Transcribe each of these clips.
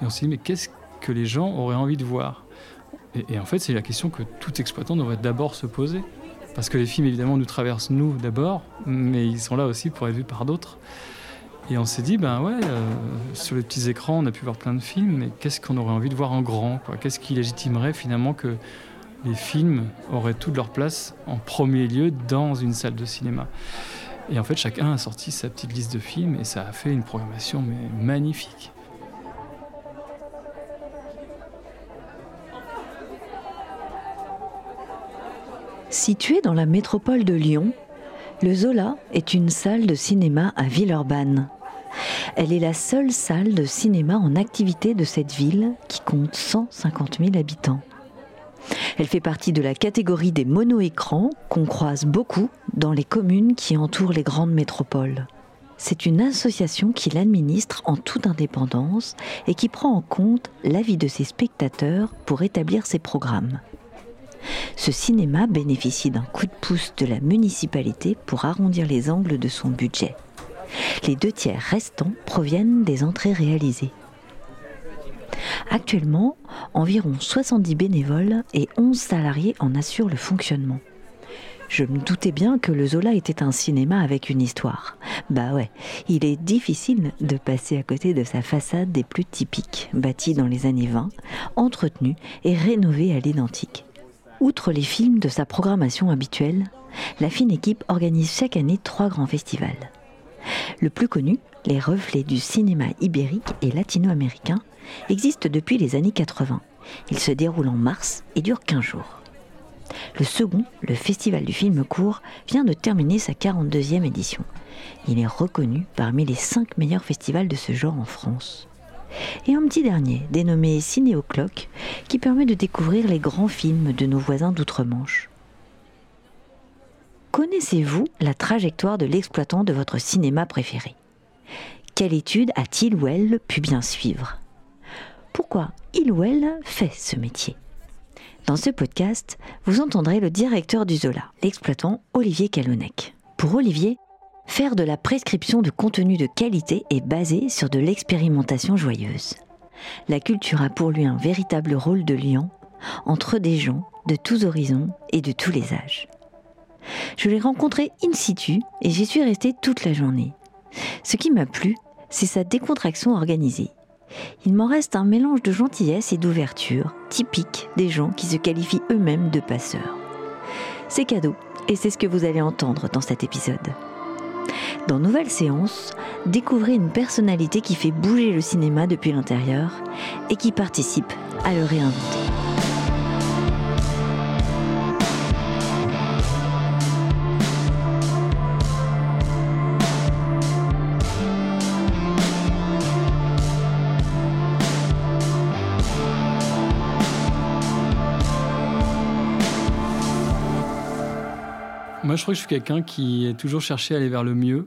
Et on s'est dit, mais qu'est-ce que les gens auraient envie de voir? Et, en fait, c'est la question que tout exploitant devrait d'abord se poser. Parce que les films, évidemment, nous traversent nous d'abord, mais ils sont là aussi pour être vus par d'autres. Et on s'est dit, ben ouais, euh, sur les petits écrans, on a pu voir plein de films, mais qu'est-ce qu'on aurait envie de voir en grand Qu'est-ce qui légitimerait finalement que les films auraient toute leur place en premier lieu dans une salle de cinéma? Et en fait, chacun a sorti sa petite liste de films et ça a fait une programmation mais magnifique. Situé dans la métropole de Lyon, le Zola est une salle de cinéma à Villeurbanne. Elle est la seule salle de cinéma en activité de cette ville qui compte 150 000 habitants. Elle fait partie de la catégorie des mono-écrans qu'on croise beaucoup dans les communes qui entourent les grandes métropoles. C'est une association qui l'administre en toute indépendance et qui prend en compte l'avis de ses spectateurs pour établir ses programmes. Ce cinéma bénéficie d'un coup de pouce de la municipalité pour arrondir les angles de son budget. Les deux tiers restants proviennent des entrées réalisées. Actuellement, environ 70 bénévoles et 11 salariés en assurent le fonctionnement. Je me doutais bien que le Zola était un cinéma avec une histoire. Bah ouais, il est difficile de passer à côté de sa façade des plus typiques, bâtie dans les années 20, entretenue et rénovée à l'identique. Outre les films de sa programmation habituelle, la fine équipe organise chaque année trois grands festivals. Le plus connu, les reflets du cinéma ibérique et latino-américain, existe depuis les années 80. Il se déroule en mars et dure 15 jours. Le second, le Festival du film court, vient de terminer sa 42e édition. Il est reconnu parmi les cinq meilleurs festivals de ce genre en France et un petit dernier dénommé Cinéoclock qui permet de découvrir les grands films de nos voisins d'outre-Manche. Connaissez-vous la trajectoire de l'exploitant de votre cinéma préféré? Quelle étude a-t-il ou elle pu bien suivre? Pourquoi il ou elle fait ce métier? Dans ce podcast, vous entendrez le directeur du Zola, l'exploitant Olivier Calonec. Pour Olivier, Faire de la prescription de contenu de qualité est basé sur de l'expérimentation joyeuse. La culture a pour lui un véritable rôle de lien entre des gens de tous horizons et de tous les âges. Je l'ai rencontré in situ et j'y suis restée toute la journée. Ce qui m'a plu, c'est sa décontraction organisée. Il m'en reste un mélange de gentillesse et d'ouverture, typique des gens qui se qualifient eux-mêmes de passeurs. C'est cadeau, et c'est ce que vous allez entendre dans cet épisode. Dans Nouvelle Séance, découvrez une personnalité qui fait bouger le cinéma depuis l'intérieur et qui participe à le réinventer. Moi, je crois que je suis quelqu'un qui est toujours cherché à aller vers le mieux.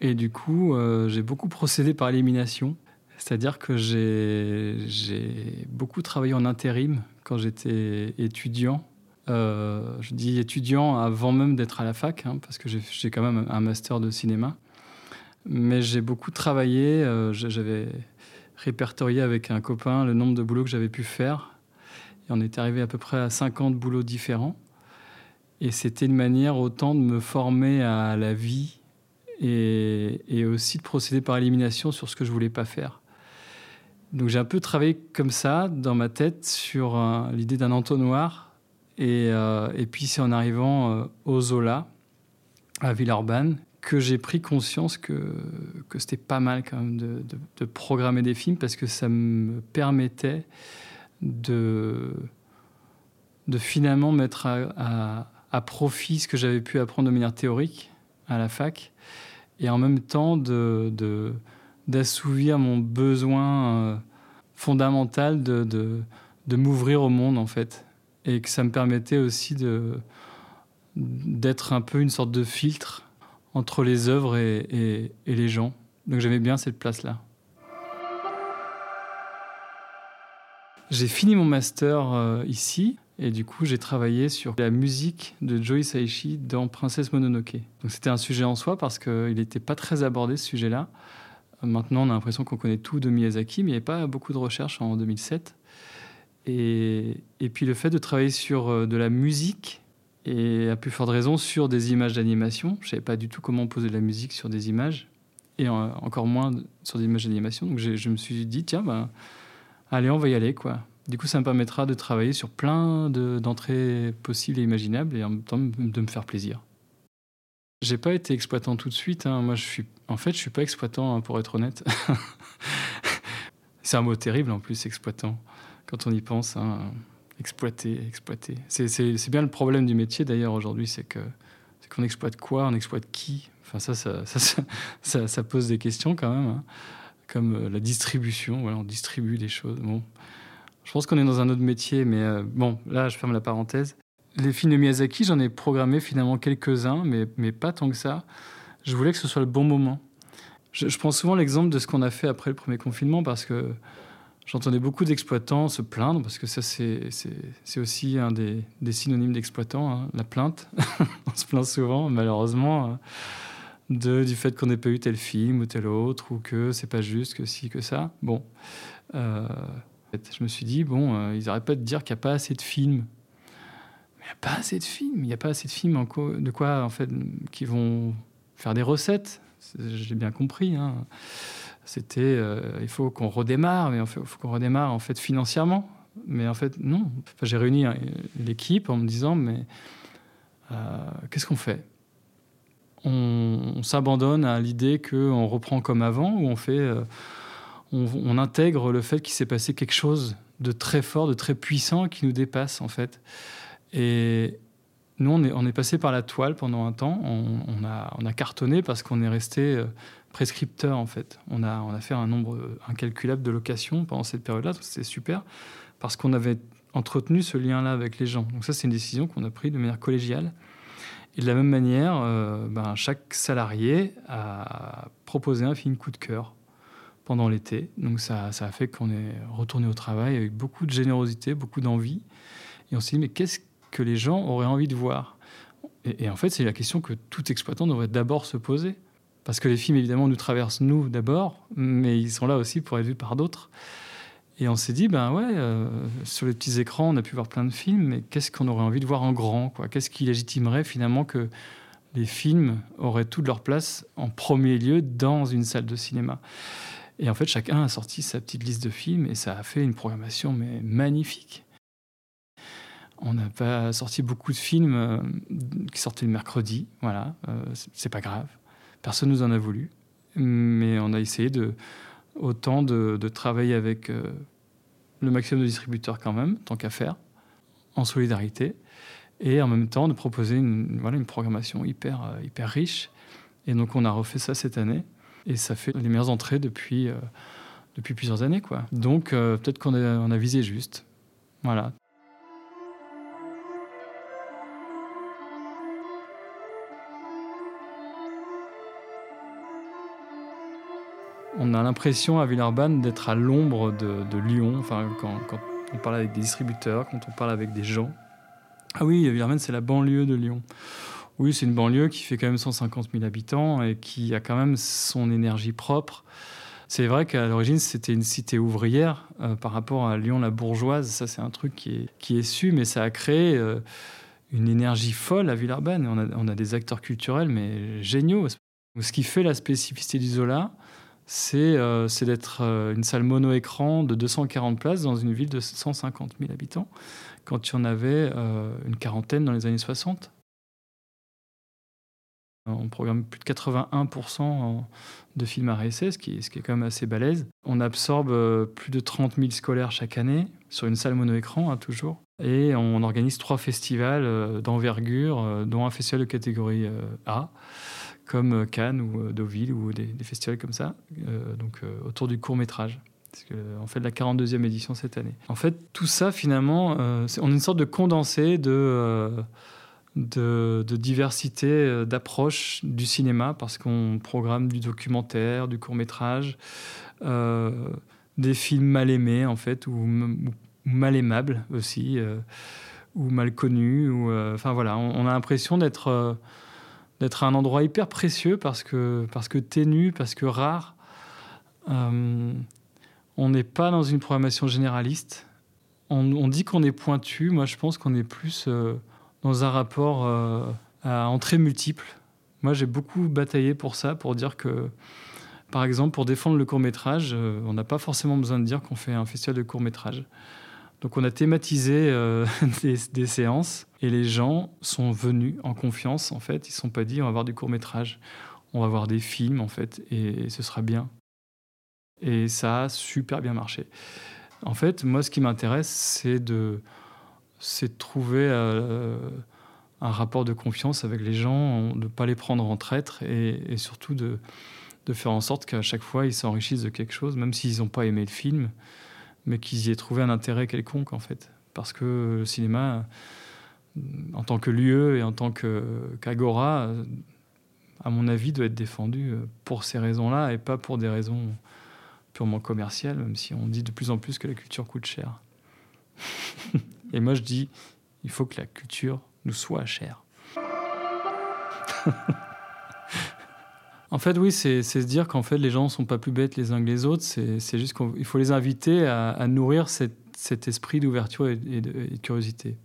Et du coup, euh, j'ai beaucoup procédé par élimination. C'est-à-dire que j'ai beaucoup travaillé en intérim quand j'étais étudiant. Euh, je dis étudiant avant même d'être à la fac, hein, parce que j'ai quand même un master de cinéma. Mais j'ai beaucoup travaillé. Euh, j'avais répertorié avec un copain le nombre de boulots que j'avais pu faire. Et on était arrivé à peu près à 50 boulots différents. Et c'était une manière autant de me former à la vie et, aussi de procéder par élimination sur ce que je voulais pas faire. Donc j'ai un peu travaillé comme ça dans ma tête sur l'idée d'un entonnoir. Et, euh, et puis c'est en arrivant euh, au Zola, à Villeurbanne, que j'ai pris conscience que, que c'était pas mal quand même de, programmer des films parce que ça me permettait de, de finalement mettre à profit ce que j'avais pu apprendre de manière théorique à la fac, et en même temps de, d'assouvir mon besoin euh, fondamental de, de, m'ouvrir au monde, en fait. Et que ça me permettait aussi de, d'être un peu une sorte de filtre entre les œuvres et, et, les gens. Donc j'aimais bien cette place-là. J'ai fini mon master euh, ici et du coup, j'ai travaillé sur la musique de Joey Saishi dans Princesse Mononoke. Donc c'était un sujet en soi parce qu'il n'était pas très abordé ce sujet-là. Maintenant, on a l'impression qu'on connaît tout de Miyazaki, mais il n'y avait pas beaucoup de recherches en 2007. Et, puis le fait de travailler sur de la musique, et à plus forte raison sur des images d'animation. Je ne savais pas du tout comment poser de la musique sur des images, et encore moins sur des images d'animation. Donc je me suis dit, tiens, ben, allez, on va y aller. quoi. Du coup, ça me permettra de travailler sur plein d'entrées possibles et imaginables, et en même temps de me faire plaisir. J'ai pas été exploitant tout de suite. Hein. Moi, je suis, en fait, je suis pas exploitant, hein, pour être honnête. C'est un mot terrible en plus, exploitant, quand on y pense. Hein exploiter, exploiter. C'est bien le problème du métier d'ailleurs aujourd'hui, c'est qu'on exploite quoi, on exploite qui? Enfin ça ça, pose des questions quand même, comme euh, la distribution. On distribue des choses. Je pense qu'on est dans un autre métier, mais euh, bon, là je ferme la parenthèse. Les films de Miyazaki, j'en ai programmé finalement quelques-uns, mais, mais pas tant que ça. Je voulais que ce soit le bon moment. Je, prends souvent l'exemple de ce qu'on a fait après le premier confinement parce que J'entendais beaucoup d'exploitants se plaindre, parce que ça, c'est aussi un des, synonymes d'exploitant, hein, la plainte. on se plaint souvent, malheureusement, euh, de, du fait qu'on n'ait pas eu tel film ou tel autre, ou que c'est pas juste, que si, que ça. Bon. Euh, je me suis dit, bon, euh, ils n'arrêtent pas de dire qu'il n'y a pas assez de films. Mais il n'y a pas assez de films. Il n'y a pas assez de films de quoi, en fait, qui vont faire des recettes. J'ai bien compris. Hein c'était euh, il faut qu'on redémarre, mais il faut, qu'on redémarre en fait financièrement. Mais en fait, non. j'ai réuni l'équipe en me disant, mais euh, qu'est-ce qu'on fait? On, s'abandonne à l'idée qu'on reprend comme avant, ou on fait, on, intègre le fait qu'il s'est passé quelque chose de très fort, de très puissant, qui nous dépasse en fait. Et nous, on est, passé par la toile pendant un temps. On, a, on a cartonné parce qu'on est resté prescripteur en fait. On a, fait un nombre incalculable de locations pendant cette période-là, c'était super, parce qu'on avait entretenu ce lien-là avec les gens. Donc ça, c'est une décision qu'on a prise de manière collégiale. Et de la même manière, euh, ben, chaque salarié a proposé un film coup de cœur pendant l'été. Donc ça, a fait qu'on est retourné au travail avec beaucoup de générosité, beaucoup d'envie. Et on s'est dit, mais qu'est-ce que les gens auraient envie de voir? Et, et en fait, c'est la question que tout exploitant devrait d'abord se poser. Parce que les films, évidemment, nous traversent nous d'abord, mais ils sont là aussi pour être vus par d'autres. Et on s'est dit, ben ouais, euh, sur les petits écrans, on a pu voir plein de films, mais qu'est-ce qu'on aurait envie de voir en grand Qu'est-ce qui légitimerait finalement que les films auraient toute leur place en premier lieu dans une salle de cinéma? Et en fait, chacun a sorti sa petite liste de films et ça a fait une programmation mais magnifique. On n'a pas sorti beaucoup de films euh, qui sortaient le mercredi, voilà, euh, c'est pas grave. Personne nous en a voulu, mais on a essayé de, autant de, travailler avec euh, le maximum de distributeurs quand même, tant qu'à faire, en solidarité, et en même temps de proposer une, voilà, une programmation hyper, euh, hyper riche. Et donc on a refait ça cette année, et ça fait les meilleures entrées depuis, euh, depuis plusieurs années. Quoi. Donc peut-être qu'on a, on a visé juste. Voilà. on a l'impression à Villeurbanne d'être à l'ombre de, Lyon, enfin, quand, on parle avec des distributeurs, quand on parle avec des gens. Ah oui, Villeurbanne, c'est la banlieue de Lyon. Oui, c'est une banlieue qui fait quand même 150 000 habitants et qui a quand même son énergie propre. C'est vrai qu'à l'origine, c'était une cité ouvrière euh, par rapport à Lyon la bourgeoise. Ça, c'est un truc qui est, qui su, mais ça a créé euh, une énergie folle à Villeurbanne. On a, on a des acteurs culturels, mais géniaux. Ce qui fait la spécificité du Zola, c'est d'être euh, une salle mono-écran de 240 places dans une ville de 150 000 habitants, quand il y en avait une quarantaine dans les années 60. On programme plus de 81% de films à réessai, ce qui, est, quand même assez balèze. On absorbe plus de 30 000 scolaires chaque année sur une salle mono-écran, hein, toujours. Et on organise trois festivals d'envergure, dont un festival de catégorie A comme euh, Cannes ou euh, Deauville ou des, festivals comme ça, euh, donc autour du court métrage. Parce qu'on fait la 42e édition cette année. En fait, tout ça, finalement, on est une sorte de condensé de, de, diversité d'approche du cinéma, parce qu'on programme du documentaire, du court métrage, des films mal aimés, en fait, ou, mal aimables aussi, ou mal connus. Enfin voilà, on a l'impression d'être d'être un endroit hyper précieux parce que, parce que ténu, parce que rare, on n'est pas dans une programmation généraliste. On, dit qu'on est pointu. Moi, je pense qu'on est plus dans un rapport à entrée multiple. Moi, j'ai beaucoup bataillé pour ça, pour dire que, par exemple, pour défendre le court métrage, on n'a pas forcément besoin de dire qu'on fait un festival de court métrage. Donc on a thématisé euh, des, séances et les gens sont venus en confiance en fait. Ils ne sont pas dit on va voir du court métrage, on va voir des films en fait et, ce sera bien. Et ça a super bien marché. En fait, moi ce qui m'intéresse c'est de, de trouver euh, un rapport de confiance avec les gens, de ne pas les prendre en traître et, surtout de, de faire en sorte qu'à chaque fois ils s'enrichissent de quelque chose, même s'ils n'ont pas aimé le film mais qu'ils y aient trouvé un intérêt quelconque, en fait. Parce que le cinéma, en tant que lieu et en tant qu'agora, à mon avis, doit être défendu pour ces raisons-là et pas pour des raisons purement commerciales, même si on dit de plus en plus que la culture coûte cher. et moi, je dis, il faut que la culture nous soit chère. En fait, oui, c'est se dire qu'en fait, les gens ne sont pas plus bêtes les uns que les autres. C'est juste qu'il faut les inviter à, nourrir cet esprit d'ouverture et, de curiosité.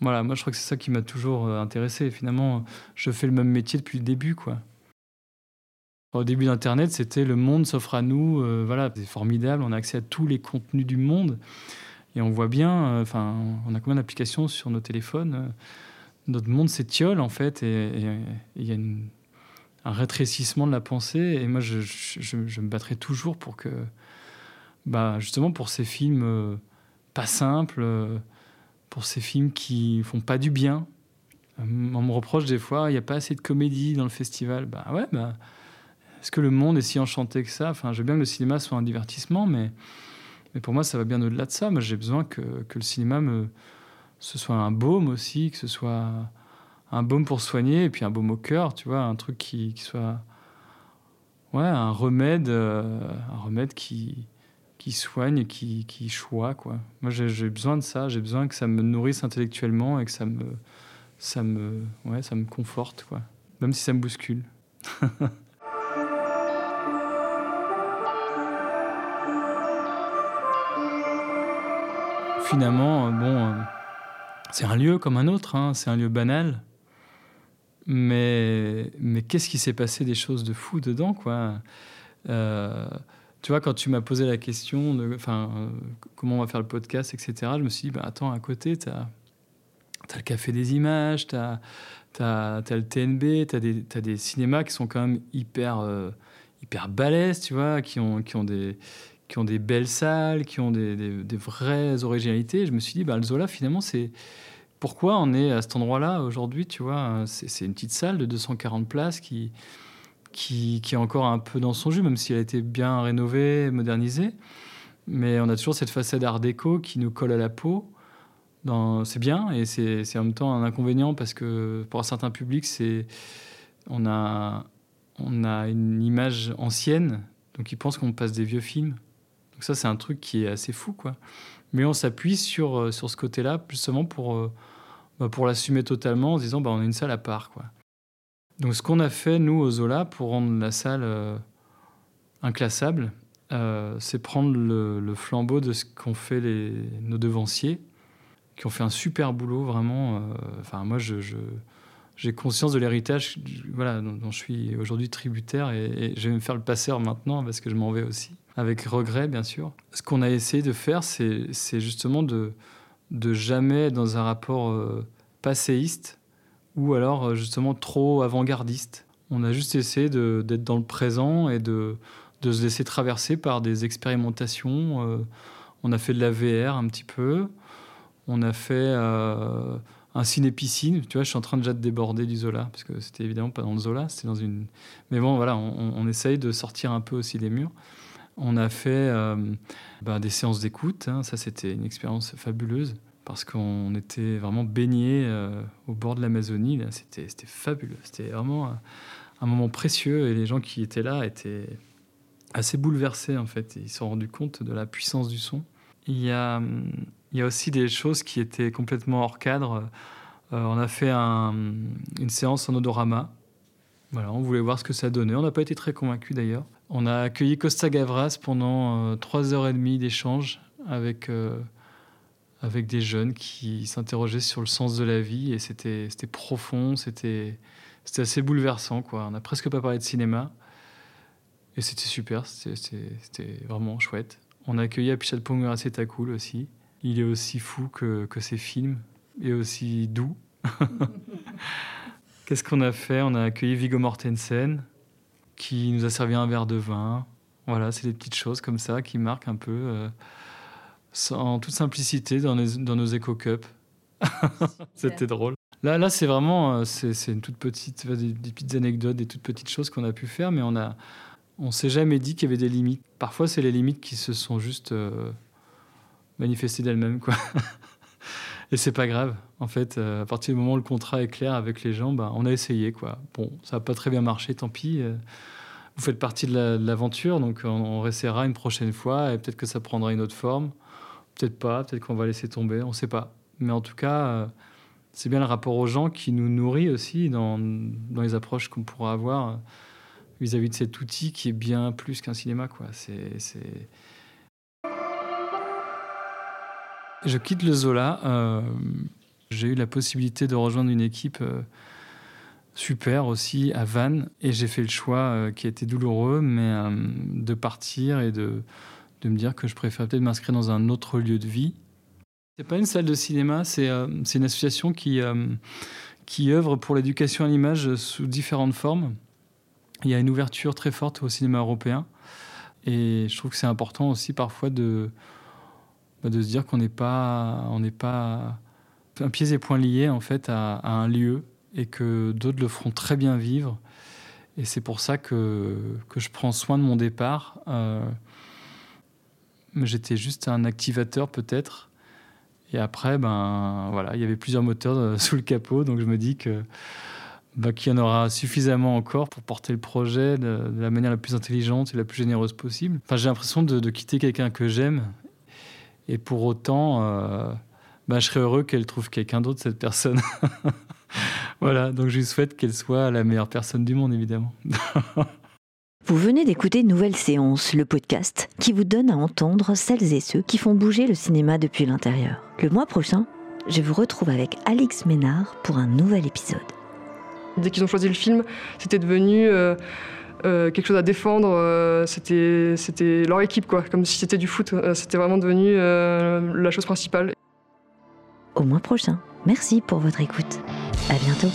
Voilà, moi, je crois que c'est ça qui m'a toujours euh, intéressé. Finalement, je fais le même métier depuis le début. Au début d'Internet, c'était le monde s'offre à nous. Euh, voilà, c'est formidable. On a accès à tous les contenus du monde. Et on voit bien, euh, enfin, on a combien d'applications sur nos téléphones Notre monde s'étiole, en fait, et il y a un rétrécissement de la pensée. Et moi, je, me battrai toujours pour que, bah, justement, pour ces films euh, pas simples, euh, pour ces films qui font pas du bien. Euh, on me reproche des fois, il n'y a pas assez de comédie dans le festival. Bah ouais, bah, est-ce que le monde est si enchanté que ça? Enfin, je veux bien que le cinéma soit un divertissement, mais, mais pour moi, ça va bien au-delà de ça. Moi, j'ai besoin que, que, le cinéma me, ce soit un baume aussi, que ce soit un baume pour soigner et puis un baume au cœur, tu vois, un truc qui, soit ouais, un remède, euh, un remède qui, qui soigne, qui, qui choix, quoi. Moi, j'ai besoin de ça, j'ai besoin que ça me nourrisse intellectuellement et que ça me, ça me, ouais, ça me conforte, quoi. Même si ça me bouscule. Finalement, bon, euh, c'est un lieu comme un autre, hein, c'est un lieu banal. Mais, mais qu'est-ce qui s'est passé des choses de fou dedans, quoi? Euh, Tu vois, quand tu m'as posé la question de euh, comment on va faire le podcast, etc., je me suis dit, bah, attends, à côté, tu as, le Café des Images, tu as, as, le TNB, tu as, as, des cinémas qui sont quand même hyper, euh, hyper balèzes, tu vois, qui ont, qui ont des qui ont des belles salles, qui ont des, vraies originalités. je me suis dit, bah, le Zola, finalement, c'est pourquoi on est à cet endroit-là aujourd'hui, tu vois. C'est une petite salle de 240 places qui, qui, qui, est encore un peu dans son jus, même si elle a été bien rénovée, modernisée. Mais on a toujours cette façade art déco qui nous colle à la peau. C'est bien et c'est en même temps un inconvénient parce que pour un certain public, on a, on a une image ancienne, donc ils pensent qu'on passe des vieux films. Donc ça, c'est un truc qui est assez fou, quoi. Mais on s'appuie sur, sur ce côté-là, justement pour bah, pour l'assumer totalement en disant bah, on a une salle à part. Quoi. Donc ce qu'on a fait, nous, au Zola, pour rendre la salle euh, inclassable, euh, c'est prendre le, flambeau de ce qu'ont fait les, nos devanciers, qui ont fait un super boulot, vraiment. Euh, moi, je, j'ai conscience de l'héritage voilà, dont, je suis aujourd'hui tributaire et, je vais me faire le passeur maintenant parce que je m'en vais aussi, avec regret, bien sûr. Ce qu'on a essayé de faire, c'est, justement de de jamais être dans un rapport euh, passéiste ou alors euh, justement trop avant-gardiste. On a juste essayé d'être dans le présent et de, de, se laisser traverser par des expérimentations. Euh, on a fait de la VR un petit peu. On a fait un ciné-piscine. Tu vois, je suis en train déjà de déborder du Zola, parce que c'était évidemment pas dans le Zola, c'était dans une... Mais bon, voilà, on, essaye de sortir un peu aussi des murs. On a fait euh, bah, des séances d'écoute. Hein. Ça, c'était une expérience fabuleuse parce qu'on était vraiment baigné euh, au bord de l'Amazonie. C'était fabuleux. C'était vraiment un, moment précieux et les gens qui étaient là étaient assez bouleversés en fait. Ils se sont rendus compte de la puissance du son. Il y a, il y a aussi des choses qui étaient complètement hors cadre. Euh, on a fait une séance en odorama Voilà, on voulait voir ce que ça donnait. On n'a pas été très convaincus d'ailleurs. On a accueilli Costa Gavras pendant trois heures et demie d'échange avec, avec des jeunes qui s'interrogeaient sur le sens de la vie et c'était profond, c'était assez bouleversant. Quoi. On n'a presque pas parlé de cinéma et c'était super, c'était vraiment chouette. On a accueilli Apichat Ponga cool aussi. Il est aussi fou que, que ses films et aussi doux. Qu'est-ce qu'on a fait? On a accueilli Viggo Mortensen qui nous a servi un verre de vin. Voilà, c'est des petites choses comme ça qui marquent un peu. Euh, en toute simplicité dans, dans nos Eco Cup. C'était drôle. Là, là c'est vraiment euh, c'est une toute petite, des, petites anecdotes, des toutes petites choses qu'on a pu faire, mais on a on s'est jamais dit qu'il y avait des limites. Parfois, c'est les limites qui se sont juste euh, manifestées d'elles-mêmes, quoi. Et c'est pas grave. En fait, euh, à partir du moment où le contrat est clair avec les gens, bah, on a essayé, quoi. Bon, ça n'a pas très bien marché, tant pis vous faites partie de l'aventure, donc on, on une prochaine fois et peut-être que ça prendra une autre forme. Peut-être pas, peut-être qu'on va laisser tomber, on ne sait pas. Mais en tout cas, euh, c'est bien le rapport aux gens qui nous nourrit aussi dans, dans les approches qu'on pourra avoir euh, vis-à-vis de cet outil qui est bien plus qu'un cinéma. Quoi. C'est, Je quitte le Zola. Euh, j'ai eu la possibilité de rejoindre une équipe super aussi à Vannes et j'ai fait le choix qui a été douloureux, mais de partir et de me dire que je préfère peut-être m'inscrire dans un autre lieu de vie. C'est pas une salle de cinéma, c'est euh, une association euh, qui œuvre pour l'éducation à l'image sous différentes formes. Il y a une ouverture très forte au cinéma européen. Et je trouve que c'est important aussi parfois de, bah, de se dire qu'on n'est pas, on n'est pas un pieds et poings liés en fait à, un lieu et que d'autres le feront très bien vivre. Et c'est pour ça que, que je prends soin de mon départ. Euh, J'étais juste un activateur peut-être. Et après, ben voilà, il y avait plusieurs moteurs euh, sous le capot, donc je me dis que ben, qu'il y en aura suffisamment encore pour porter le projet de, la manière la plus intelligente et la plus généreuse possible. Enfin, j'ai l'impression de, quitter quelqu'un que j'aime, et pour autant, euh, ben, je serais heureux qu'elle trouve quelqu'un d'autre cette personne. voilà, donc je lui souhaite qu'elle soit la meilleure personne du monde, évidemment. Vous venez d'écouter Nouvelle Séance, le podcast qui vous donne à entendre celles et ceux qui font bouger le cinéma depuis l'intérieur. Le mois prochain, je vous retrouve avec Alix Ménard pour un nouvel épisode. Dès qu'ils ont choisi le film, c'était devenu euh, euh, quelque chose à défendre. Euh, c'était, c'était leur équipe, quoi, comme si c'était du foot. c'était vraiment devenu la chose principale. Au mois prochain. Merci pour votre écoute. À bientôt.